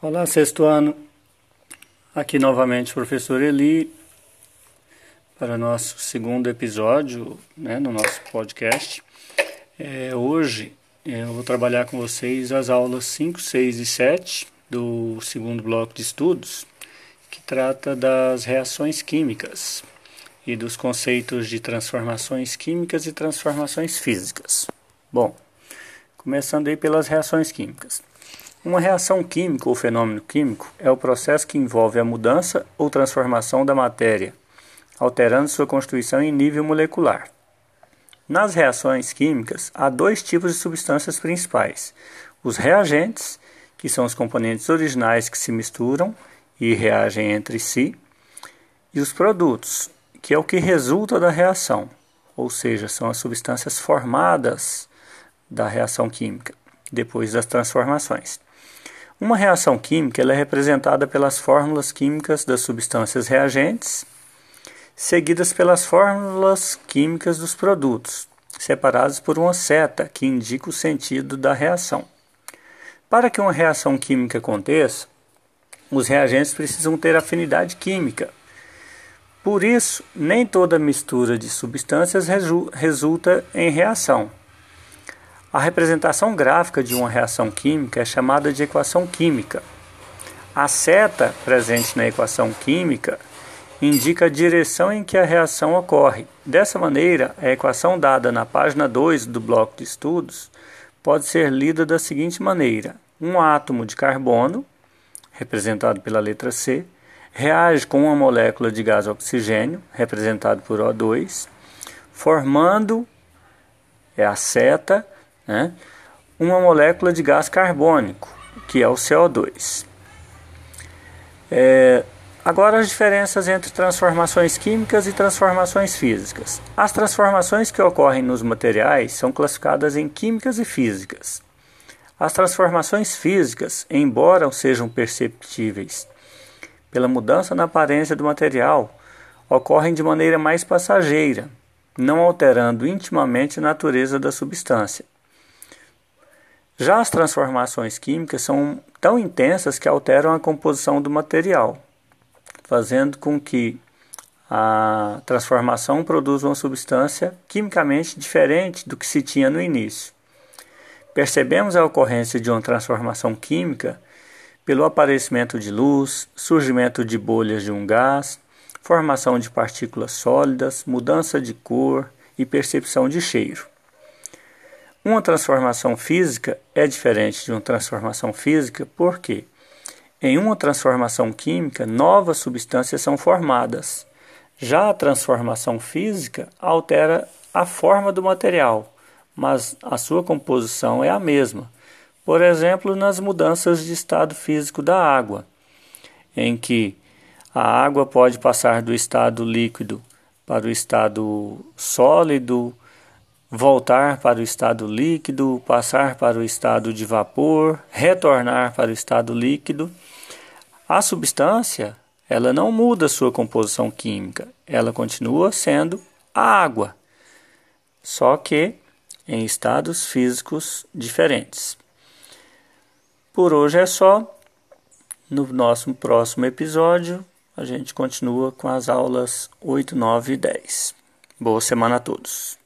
Olá, sexto ano. Aqui novamente o professor Eli para nosso segundo episódio né, no nosso podcast. É, hoje eu vou trabalhar com vocês as aulas 5, 6 e 7 do segundo bloco de estudos, que trata das reações químicas e dos conceitos de transformações químicas e transformações físicas. Bom, começando aí pelas reações químicas. Uma reação química ou fenômeno químico é o processo que envolve a mudança ou transformação da matéria, alterando sua constituição em nível molecular. Nas reações químicas, há dois tipos de substâncias principais: os reagentes, que são os componentes originais que se misturam e reagem entre si, e os produtos, que é o que resulta da reação, ou seja, são as substâncias formadas da reação química depois das transformações. Uma reação química é representada pelas fórmulas químicas das substâncias reagentes, seguidas pelas fórmulas químicas dos produtos, separadas por uma seta que indica o sentido da reação. Para que uma reação química aconteça, os reagentes precisam ter afinidade química. Por isso, nem toda mistura de substâncias resulta em reação. A representação gráfica de uma reação química é chamada de equação química. A seta presente na equação química indica a direção em que a reação ocorre. Dessa maneira, a equação dada na página 2 do bloco de estudos pode ser lida da seguinte maneira: um átomo de carbono, representado pela letra C, reage com uma molécula de gás oxigênio, representado por O2, formando é a seta né, uma molécula de gás carbônico, que é o CO2. É, agora, as diferenças entre transformações químicas e transformações físicas. As transformações que ocorrem nos materiais são classificadas em químicas e físicas. As transformações físicas, embora sejam perceptíveis pela mudança na aparência do material, ocorrem de maneira mais passageira, não alterando intimamente a natureza da substância. Já as transformações químicas são tão intensas que alteram a composição do material, fazendo com que a transformação produza uma substância quimicamente diferente do que se tinha no início. Percebemos a ocorrência de uma transformação química pelo aparecimento de luz, surgimento de bolhas de um gás, formação de partículas sólidas, mudança de cor e percepção de cheiro. Uma transformação física é diferente de uma transformação física porque, em uma transformação química, novas substâncias são formadas. Já a transformação física altera a forma do material, mas a sua composição é a mesma. Por exemplo, nas mudanças de estado físico da água, em que a água pode passar do estado líquido para o estado sólido voltar para o estado líquido, passar para o estado de vapor, retornar para o estado líquido. A substância, ela não muda sua composição química, ela continua sendo água, só que em estados físicos diferentes. Por hoje é só. No nosso próximo episódio, a gente continua com as aulas 8, 9 e 10. Boa semana a todos.